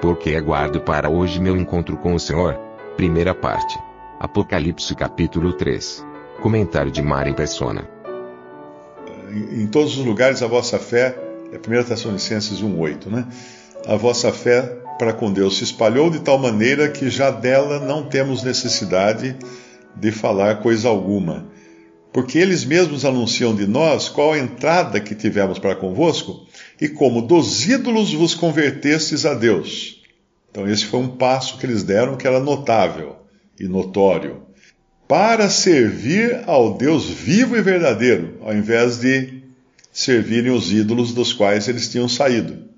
Porque aguardo para hoje meu encontro com o Senhor. Primeira parte. Apocalipse capítulo 3. Comentário de Mari Persona. Em todos os lugares a vossa fé, é 1 Tessalonicenses 1,8, né? A vossa fé para com Deus se espalhou de tal maneira que já dela não temos necessidade de falar coisa alguma. Porque eles mesmos anunciam de nós qual a entrada que tivemos para convosco e como dos ídolos vos convertestes a Deus. Então, esse foi um passo que eles deram que era notável e notório. Para servir ao Deus vivo e verdadeiro, ao invés de servirem os ídolos dos quais eles tinham saído.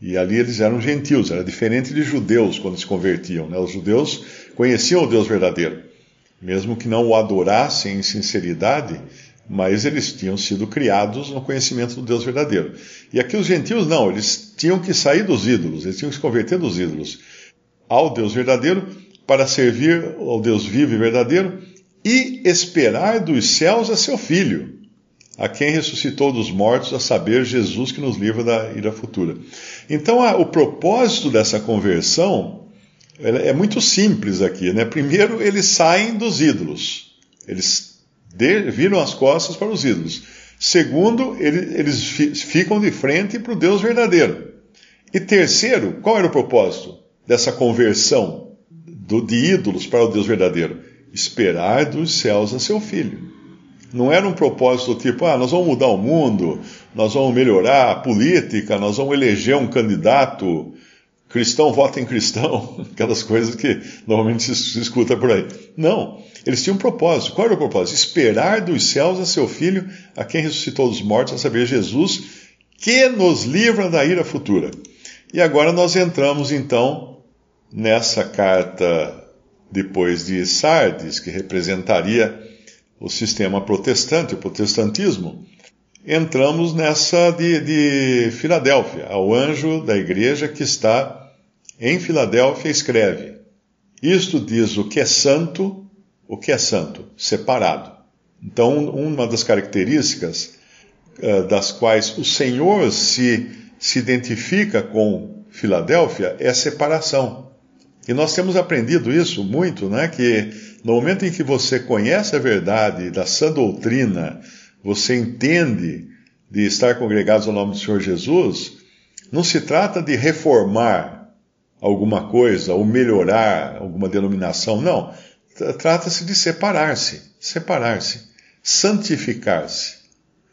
E ali eles eram gentios, era diferente de judeus quando se convertiam. Né? Os judeus conheciam o Deus verdadeiro, mesmo que não o adorassem em sinceridade, mas eles tinham sido criados no conhecimento do Deus verdadeiro. E aqui os gentios não, eles tinham que sair dos ídolos, eles tinham que se converter dos ídolos ao Deus verdadeiro para servir ao Deus vivo e verdadeiro e esperar dos céus a seu filho, a quem ressuscitou dos mortos, a saber, Jesus que nos livra da ira futura. Então, a, o propósito dessa conversão é muito simples aqui. Né? Primeiro, eles saem dos ídolos. Eles de, viram as costas para os ídolos. Segundo, ele, eles fi, ficam de frente para o Deus verdadeiro. E terceiro, qual era o propósito dessa conversão do, de ídolos para o Deus verdadeiro? Esperar dos céus a seu filho. Não era um propósito tipo, ah, nós vamos mudar o mundo, nós vamos melhorar a política, nós vamos eleger um candidato cristão, vota em cristão, aquelas coisas que normalmente se, escuta por aí. Não. Eles tinham um propósito. Qual era o propósito? Esperar dos céus a seu filho, a quem ressuscitou dos mortos, a saber, Jesus, que nos livra da ira futura. E agora nós entramos então nessa carta depois de Sardes, que representaria o sistema protestante, o protestantismo. Entramos nessa de, de Filadélfia. Ao anjo da igreja que está em Filadélfia escreve: Isto diz o que é santo o que é santo? Separado. Então, uma das características uh, das quais o Senhor se, se identifica com Filadélfia é a separação. E nós temos aprendido isso muito, né? Que no momento em que você conhece a verdade da sã doutrina, você entende de estar congregados ao nome do Senhor Jesus, não se trata de reformar alguma coisa ou melhorar alguma denominação, não. Trata-se de separar-se, separar-se, santificar-se,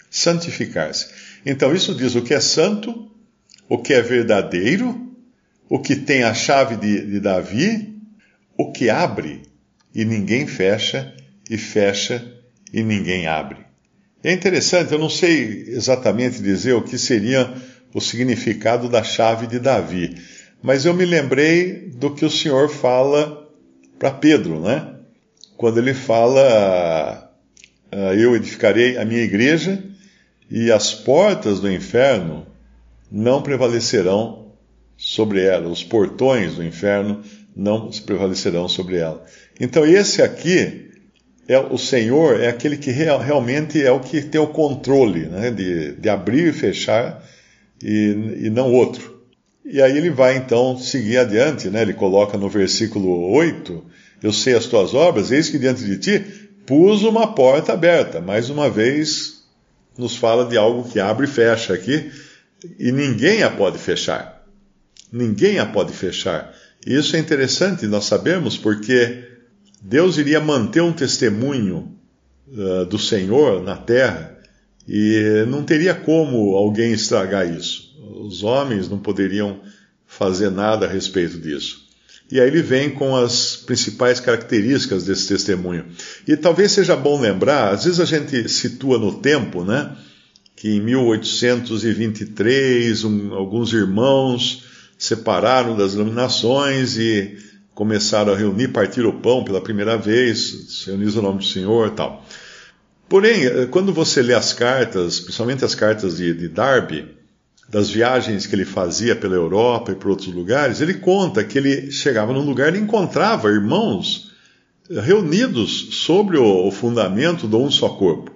santificar-se. Então isso diz o que é santo, o que é verdadeiro, o que tem a chave de, de Davi, o que abre e ninguém fecha, e fecha e ninguém abre. É interessante, eu não sei exatamente dizer o que seria o significado da chave de Davi, mas eu me lembrei do que o Senhor fala para Pedro, né? Quando ele fala: ah, Eu edificarei a minha igreja e as portas do inferno não prevalecerão sobre ela, os portões do inferno não prevalecerão sobre ela. Então, esse aqui é o Senhor, é aquele que real, realmente é o que tem o controle né, de, de abrir e fechar e, e não outro. E aí ele vai então seguir adiante, né? Ele coloca no versículo 8: Eu sei as tuas obras, eis que diante de ti pus uma porta aberta. Mais uma vez, nos fala de algo que abre e fecha aqui, e ninguém a pode fechar. Ninguém a pode fechar. Isso é interessante nós sabemos porque Deus iria manter um testemunho uh, do Senhor na terra e não teria como alguém estragar isso os homens não poderiam fazer nada a respeito disso. E aí ele vem com as principais características desse testemunho. E talvez seja bom lembrar, às vezes a gente situa no tempo, né? que em 1823 um, alguns irmãos separaram das iluminações e começaram a reunir, partir o pão pela primeira vez, se reunir o nome do Senhor tal. Porém, eh, quando você lê as cartas, principalmente as cartas de, de Darby, das viagens que ele fazia pela Europa e por outros lugares, ele conta que ele chegava num lugar e encontrava irmãos reunidos sobre o, fundamento de um só corpo.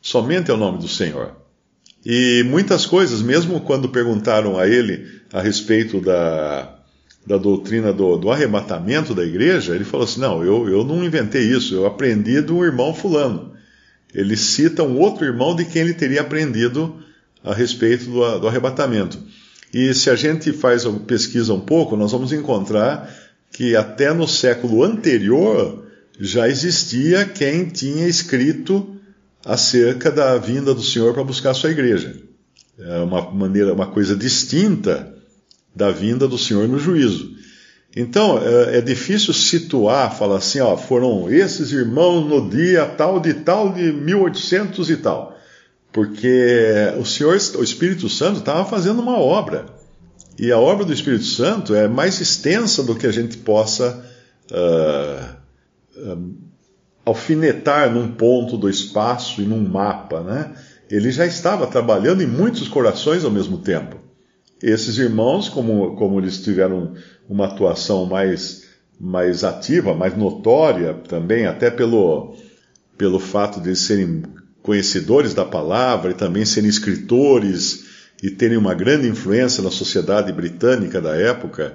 Somente é o nome do Senhor. E muitas coisas, mesmo quando perguntaram a ele a respeito da, da doutrina do, do, arrebatamento da igreja, ele falou assim: Não, eu, eu não inventei isso, eu aprendi do irmão Fulano ele cita um outro irmão de quem ele teria aprendido a respeito do, do arrebatamento. E se a gente faz pesquisa um pouco, nós vamos encontrar que até no século anterior já existia quem tinha escrito acerca da vinda do Senhor para buscar a sua igreja. É uma maneira, uma coisa distinta da vinda do Senhor no juízo. Então, é, é, difícil situar, falar assim, ó, foram esses irmãos no dia tal de tal de 1800 e tal. Porque o Senhor, o Espírito Santo, estava fazendo uma obra. E a obra do Espírito Santo é mais extensa do que a gente possa uh, uh, alfinetar num ponto do espaço e num mapa, né? Ele já estava trabalhando em muitos corações ao mesmo tempo. Esses irmãos, como, como eles tiveram uma atuação mais, mais ativa, mais notória também, até pelo, pelo fato de serem conhecedores da palavra e também serem escritores e terem uma grande influência na sociedade britânica da época.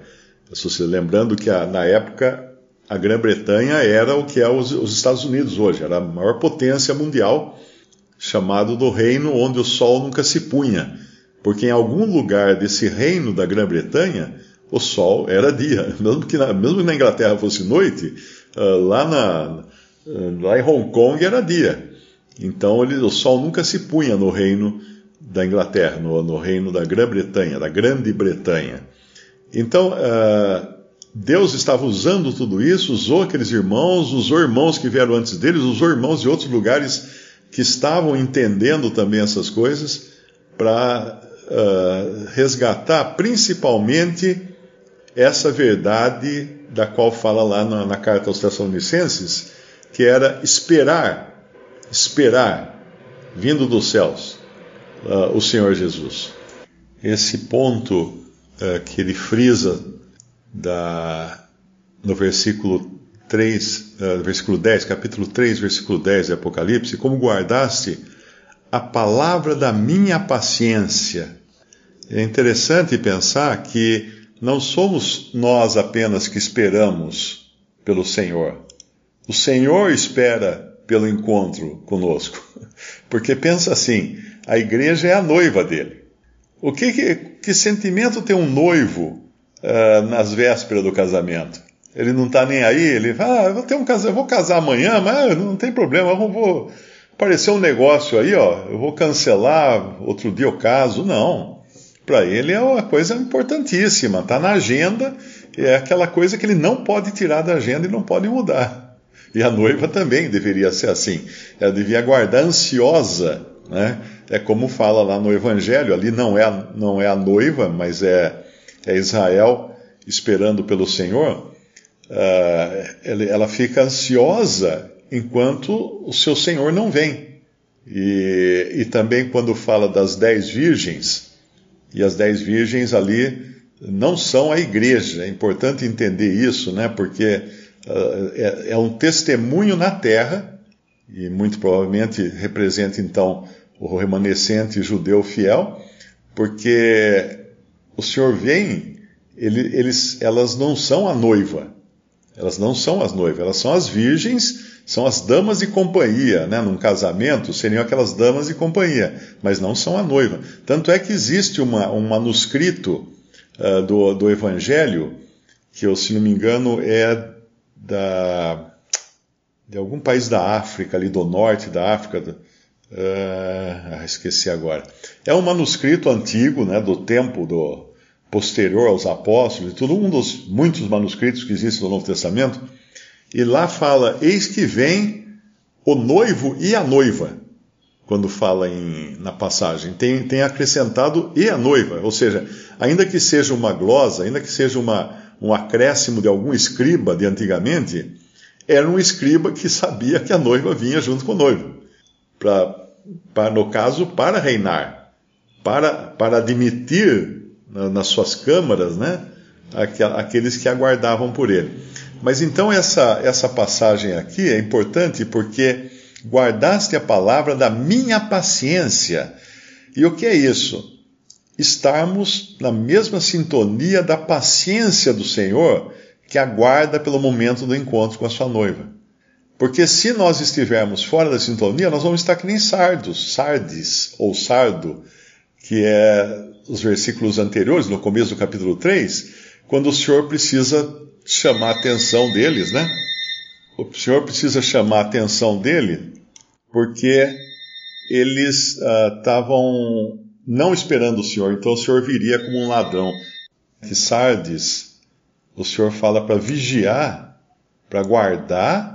Lembrando que a, na época a Grã-Bretanha era o que é os, os, Estados Unidos hoje, era a maior potência mundial, chamado do reino onde o sol nunca se punha, porque em algum lugar desse reino da Grã-Bretanha o sol era dia. Mesmo que na, mesmo que na Inglaterra fosse noite, uh, lá, na, uh, lá em Hong Kong era dia. Então ele, o sol nunca se punha no reino da Inglaterra, no, no reino da Grã-Bretanha, da Grande Bretanha. Então, uh, Deus estava usando tudo isso, usou aqueles irmãos, usou irmãos que vieram antes deles, usou irmãos de outros lugares que estavam entendendo também essas coisas para uh, resgatar principalmente essa verdade da qual fala lá na, na carta aos Tessalonicenses, que era esperar, esperar, vindo dos céus, uh, o Senhor Jesus. Esse ponto uh, que ele frisa da, no versículo 3, uh, versículo 10, capítulo 3, versículo 10 de Apocalipse, como guardaste a palavra da minha paciência. É interessante pensar que não somos nós apenas que esperamos pelo Senhor. O Senhor espera pelo encontro conosco. Porque pensa assim: a igreja é a noiva dele. O que, que, que sentimento tem um noivo uh, nas vésperas do casamento? Ele não está nem aí, ele fala, ah, eu vou, ter um casa, eu vou casar amanhã, mas não tem problema, eu vou aparecer um negócio aí, ó, eu vou cancelar, outro dia eu caso. Não para ele é uma coisa importantíssima, está na agenda, é aquela coisa que ele não pode tirar da agenda e não pode mudar. E a noiva também deveria ser assim. Ela devia aguardar ansiosa, né? É como fala lá no Evangelho, ali não é a, não é a noiva, mas é, é Israel esperando pelo Senhor. Uh, ela fica ansiosa enquanto o seu Senhor não vem. E, e também quando fala das dez virgens, e as dez virgens ali não são a igreja. É importante entender isso, né? Porque é, é, um testemunho na terra, e muito provavelmente representa então o remanescente judeu fiel, porque o Senhor vem, ele, eles, elas não são a noiva, elas não são as noivas, elas são as virgens são as damas de companhia, né? Num casamento seriam aquelas damas de companhia, mas não são a noiva. Tanto é que existe uma, um manuscrito uh, do, do Evangelho, que eu, se não me engano, é da, de algum país da África, ali do norte da África, uh, esqueci agora. É um manuscrito antigo, né, do tempo do posterior aos apóstolos e tudo, um dos muitos manuscritos que existem no Novo Testamento, e lá fala: Eis que vem o noivo e a noiva. quando fala em, na passagem. Tem, tem acrescentado e a noiva, ou seja, ainda que seja uma glosa, ainda que seja uma, um acréscimo de algum escriba de antigamente, era um escriba que sabia que a noiva vinha junto com o noivo. Pra, pra, no caso, para reinar, para, para admitir nas suas câmaras, né, aqueles que aguardavam por ele. Mas então essa, essa passagem aqui é importante porque guardaste a palavra da minha paciência. E o que é isso? Estarmos na mesma sintonia da paciência do Senhor que aguarda pelo momento do encontro com a sua noiva. Porque se nós estivermos fora da sintonia, nós vamos estar que nem sardos, sardes ou sardo, que é os versículos anteriores, no começo do capítulo 3, quando o Senhor precisa chamar a atenção deles, né? O Senhor precisa chamar a atenção dele porque eles estavam uh, não esperando o Senhor, então o Senhor viria como um ladrão. Que Sardes, o Senhor fala para vigiar, para guardar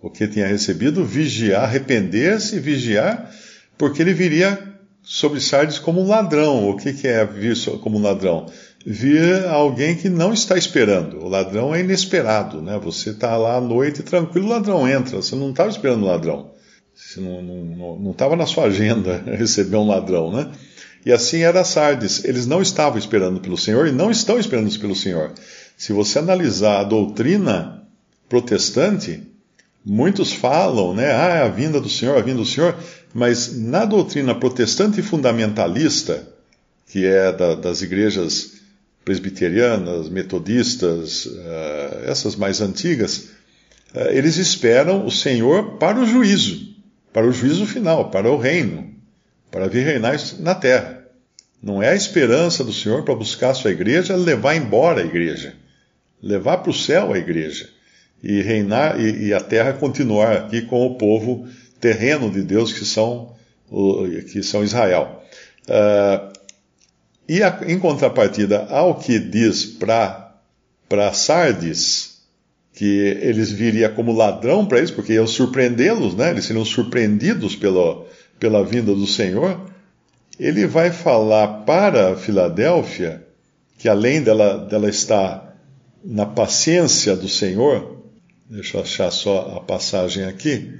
o que tinha recebido, vigiar, arrepender-se vigiar, porque ele viria sobre Sardes como um ladrão. O que, que é vir como um ladrão? Vir alguém que não está esperando. O ladrão é inesperado, né? Você está lá à noite tranquilo, o ladrão entra. Você não estava esperando o ladrão. Você não estava na sua agenda receber um ladrão, né? E assim era Sardes. Eles não estavam esperando pelo Senhor e não estão esperando pelo Senhor. Se você analisar a doutrina protestante, muitos falam, né? Ah, é a vinda do Senhor, a vinda do Senhor. Mas na doutrina protestante fundamentalista, que é da, das igrejas presbiterianas, metodistas, uh, essas mais antigas, uh, eles esperam o Senhor para o juízo, para o juízo final, para o reino, para vir reinar na terra. Não é a esperança do Senhor para buscar a sua igreja, levar embora a igreja, levar para o céu a igreja e reinar e, e a terra continuar aqui com o povo terreno de Deus que são, que são Israel. Uh, e a, em contrapartida ao que diz para Sardes, que eles viriam como ladrão para eles, porque iam surpreendê-los, né? eles seriam surpreendidos pelo, pela vinda do Senhor, ele vai falar para Filadélfia que além dela, dela estar na paciência do Senhor, deixa eu achar só a passagem aqui,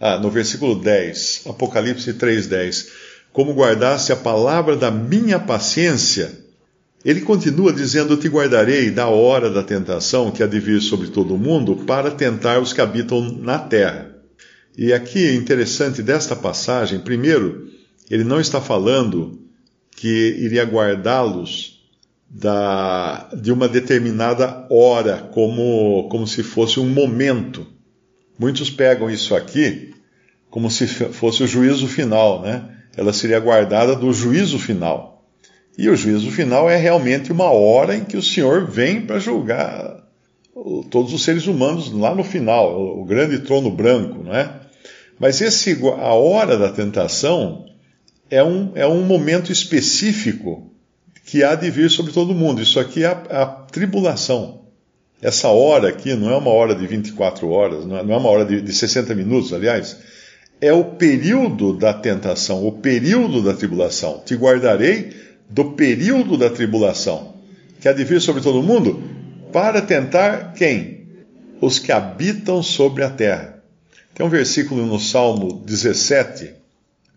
ah, no versículo 10, Apocalipse 3,10. Como guardasse a palavra da minha paciência, ele continua dizendo: te guardarei da hora da tentação que há de vir sobre todo o mundo para tentar os que habitam na terra. E aqui é interessante desta passagem, primeiro, ele não está falando que iria guardá-los de uma determinada hora, como, como se fosse um momento. Muitos pegam isso aqui como se fosse o juízo final, né? Ela seria guardada do juízo final. E o juízo final é realmente uma hora em que o Senhor vem para julgar todos os seres humanos lá no final, o grande trono branco, né? Mas esse, a hora da tentação é um, é um momento específico que há de vir sobre todo mundo. Isso aqui é a, a tribulação. Essa hora aqui não é uma hora de 24 horas, não é, não é uma hora de, de 60 minutos, aliás é o período da tentação, o período da tribulação. Te guardarei do período da tribulação, que há de vir sobre todo mundo, para tentar quem? Os que habitam sobre a terra. Tem um versículo no Salmo 17,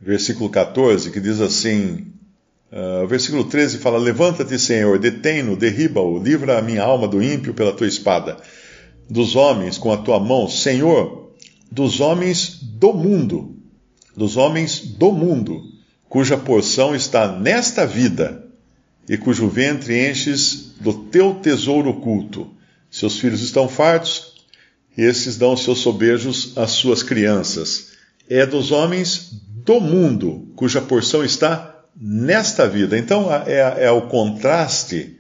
versículo 14, que diz assim: uh, o versículo 13 fala: Levanta-te, Senhor, detém-no, derriba-o, livra a minha alma do ímpio pela tua espada, dos homens com a tua mão, Senhor dos homens do mundo, dos homens do mundo, cuja porção está nesta vida e cujo ventre enches do teu tesouro oculto. Seus filhos estão fartos, esses dão seus sobejos às suas crianças. É dos homens do mundo, cuja porção está nesta vida. Então é, é o contraste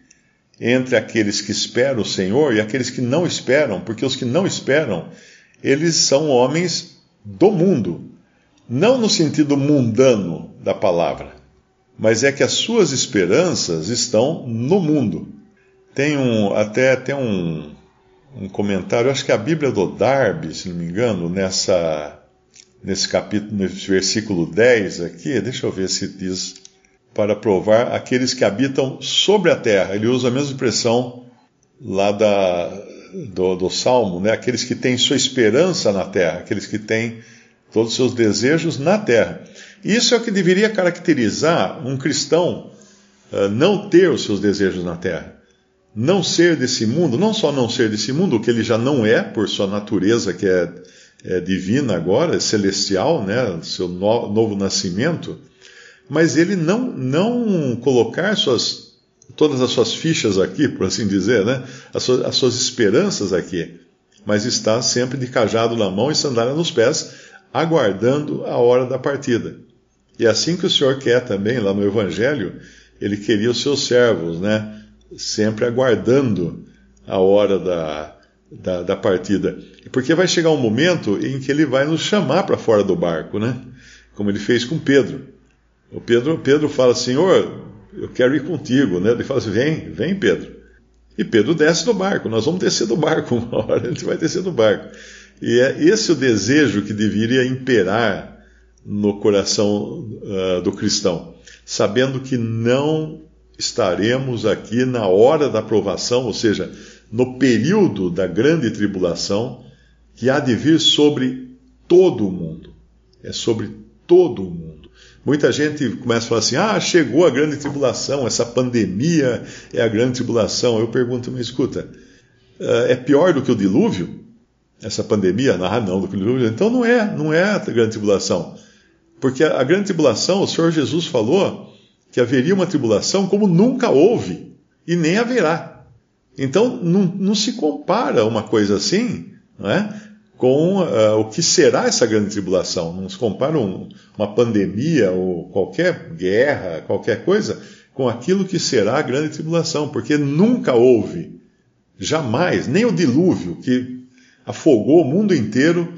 entre aqueles que esperam o Senhor e aqueles que não esperam, porque os que não esperam eles são homens do mundo. Não no sentido mundano da palavra, mas é que as suas esperanças estão no mundo. Tem um, até tem um, um comentário, acho que a Bíblia do Darby, se não me engano, nessa, nesse capítulo, nesse versículo 10 aqui, deixa eu ver se diz para provar aqueles que habitam sobre a terra. Ele usa a mesma expressão lá da, do, do Salmo, né? aqueles que têm sua esperança na terra, aqueles que têm todos os seus desejos na terra. Isso é o que deveria caracterizar um cristão uh, não ter os seus desejos na terra. Não ser desse mundo, não só não ser desse mundo, o que ele já não é, por sua natureza que é, é divina agora, é celestial, né? seu no, novo nascimento, mas ele não, não colocar suas, todas as suas fichas aqui, por assim dizer, né? as, suas, as suas esperanças aqui, mas está sempre de cajado na mão e sandália nos pés, aguardando a hora da partida. E é assim que o Senhor quer também, lá no Evangelho, ele queria os seus servos, né? Sempre aguardando a hora da, da, da partida. Porque vai chegar um momento em que ele vai nos chamar para fora do barco, né? Como ele fez com Pedro. O Pedro, Pedro fala, Senhor, eu quero ir contigo, né? Ele fala assim, vem, vem Pedro. E Pedro desce do barco, nós vamos descer do barco uma hora, a gente vai descer do barco. E é esse o desejo que deveria imperar no coração uh, do cristão, sabendo que não estaremos aqui na hora da provação, ou seja, no período da grande tribulação, que há de vir sobre todo o mundo. É sobre todo o mundo. Muita gente começa a falar assim: ah, chegou a grande tribulação, essa pandemia é a grande tribulação. Eu pergunto, me escuta, eh, é pior do que o dilúvio? essa pandemia? Ah, não, do dilúvio. Então não é, não é a grande tribulação. Porque a grande tribulação, o Senhor Jesus falou que haveria uma tribulação como nunca houve e nem haverá. Então não, não se compara uma coisa assim não é, com uh, o que será essa grande tribulação. Não se compara um, uma pandemia ou qualquer guerra, qualquer coisa, com aquilo que será a grande tribulação, porque nunca houve, jamais, nem o dilúvio, que afogou o mundo inteiro,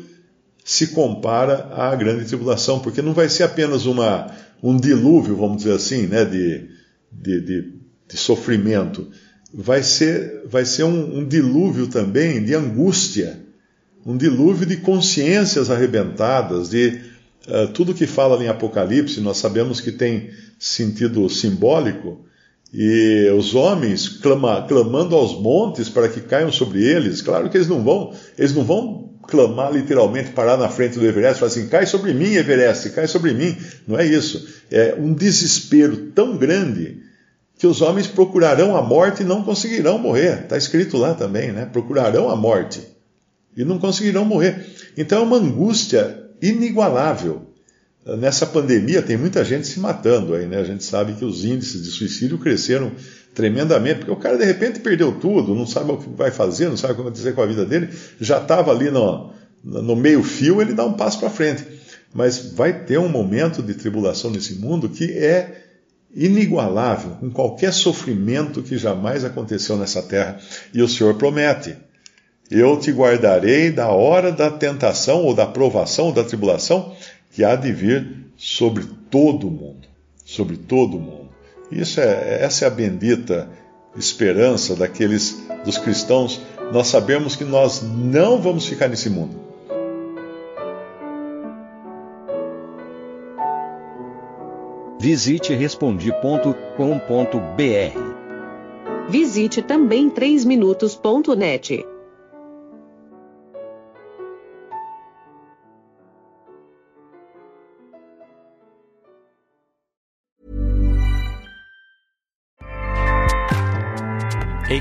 se compara à grande tribulação, porque não vai ser apenas uma, um dilúvio, vamos dizer assim, né, de, de, de, de sofrimento. Vai ser, vai ser um, um dilúvio também de angústia, um dilúvio de consciências arrebentadas, de uh, tudo que fala em Apocalipse, nós sabemos que tem sentido simbólico, e os homens clama, clamando aos montes para que caiam sobre eles. Claro que eles não vão, eles não vão clamar literalmente, parar na frente do Everest e falar assim: cai sobre mim, Everest, cai sobre mim. Não é isso. É um desespero tão grande que os homens procurarão a morte e não conseguirão morrer. Está escrito lá também, né? Procurarão a morte e não conseguirão morrer. Então é uma angústia inigualável nessa pandemia tem muita gente se matando aí, né? A gente sabe que os índices de suicídio cresceram tremendamente, porque o cara de repente perdeu tudo, não sabe o que vai fazer, não sabe o que vai acontecer com a vida dele, já estava ali no, no meio fio, ele dá um passo para frente. Mas vai ter um momento de tribulação nesse mundo que é inigualável com qualquer sofrimento que jamais aconteceu nessa terra. E o Senhor promete: Eu te guardarei da hora da tentação, ou da provação, ou da tribulação, que há de vir sobre todo o mundo, sobre todo o mundo. Isso é, essa é a bendita esperança daqueles dos cristãos. Nós sabemos que nós não vamos ficar nesse mundo. Visite respondi.com.br. Visite também 3minutos.net.